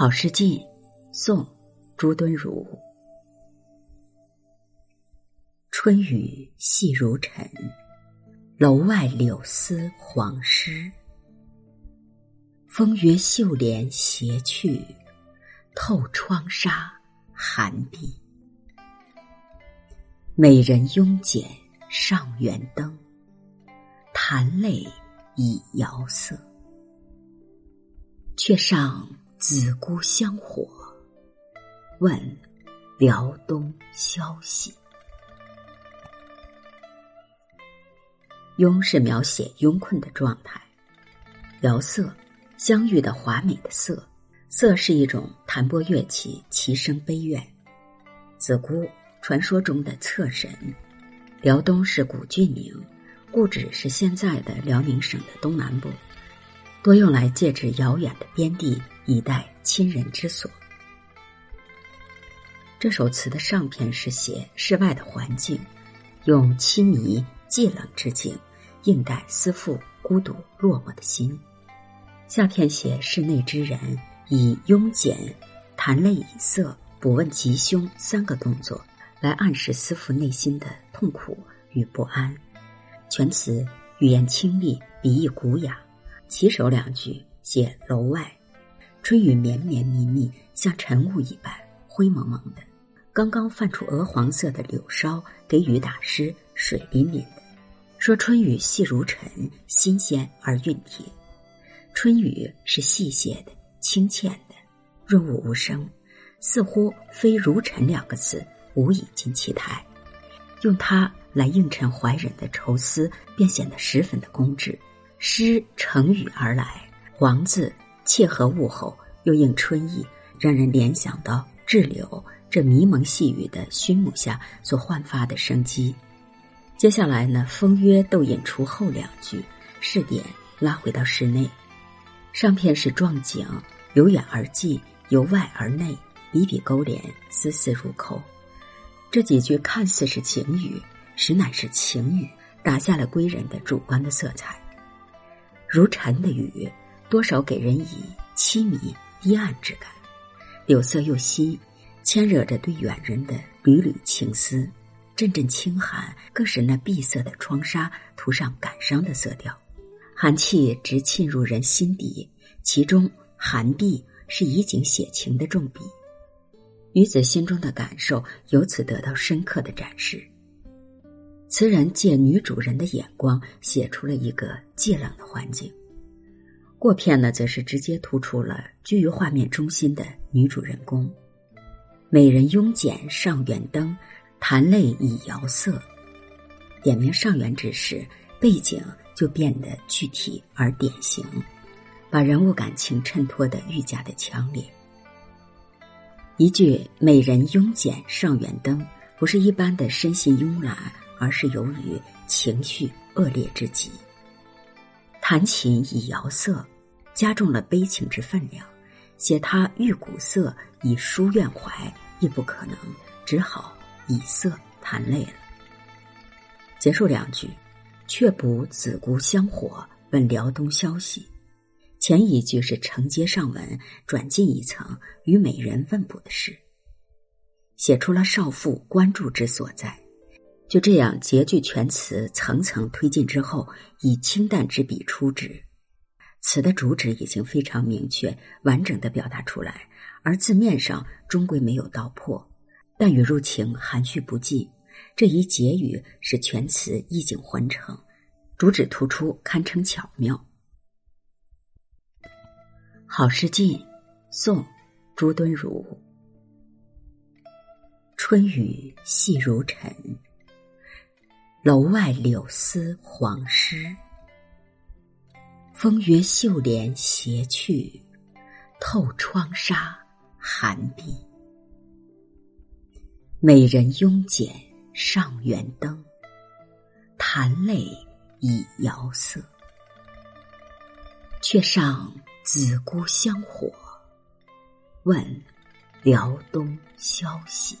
好事近，宋·朱敦儒。春雨细如尘，楼外柳丝黄湿。风约绣帘斜去，透窗纱寒碧。美人慵剪上元灯，弹泪已遥色。却上。紫姑香火，问辽东消息。慵是描写慵困的状态，辽色相遇的华美的色，色是一种弹拨乐器，其声悲怨。子姑传说中的侧神，辽东是古郡名，故址是现在的辽宁省的东南部。多用来借指遥远的边地，以待亲人之所。这首词的上片是写室外的环境，用凄迷寂冷之境，应待思妇孤独落寞的心；下片写室内之人，以慵简、弹泪以色、不问吉凶三个动作，来暗示思妇内心的痛苦与不安。全词语言清丽，笔意古雅。起首两句写楼外，春雨绵绵密密，像晨雾一般灰蒙蒙的。刚刚泛出鹅黄色的柳梢给雨打湿，水淋淋的。说春雨细如尘，新鲜而熨帖。春雨是细屑的、清浅的，润物无声，似乎非如尘两个字无以尽其态。用它来映衬怀人的愁思，便显得十分的工致。诗成语而来，黄字切合物候，又应春意，让人联想到滞留这迷蒙细雨的熏沐下所焕发的生机。接下来呢，风约逗引出后两句，试点拉回到室内。上片是壮景，由远而近，由外而内，笔笔勾连，丝丝入扣。这几句看似是情语，实乃是情语，打下了归人的主观的色彩。如蝉的雨，多少给人以凄迷低暗之感；柳色又稀，牵惹着对远人的缕缕情思。阵阵清寒，更使那碧色的窗纱涂上感伤的色调，寒气直沁入人心底。其中寒碧是以景写情的重笔，女子心中的感受由此得到深刻的展示。词人借女主人的眼光写出了一个寂冷的环境，过片呢，则是直接突出了居于画面中心的女主人公。美人慵简上元灯，弹泪已摇色。点明上元之时，背景就变得具体而典型，把人物感情衬托得愈加的强烈。一句“美人慵简上元灯”，不是一般的身心慵懒。而是由于情绪恶劣之极，弹琴以摇色，加重了悲情之分量；写他欲鼓色以抒怨怀，亦不可能，只好以色弹累了。结束两句，却补子姑香火，问辽东消息。前一句是承接上文，转进一层与美人问卜的事，写出了少妇关注之所在。就这样，结句全词层层推进之后，以清淡之笔出之，词的主旨已经非常明确、完整的表达出来，而字面上终归没有道破，但语入情，含蓄不尽。这一结语使全词意境浑成，主旨突出，堪称巧妙。好事近，宋，朱敦儒。春雨细如尘。楼外柳丝黄湿，风约绣帘斜去，透窗纱寒碧。美人慵剪上元灯，弹泪已遥色。却上紫姑香火，问辽东消息。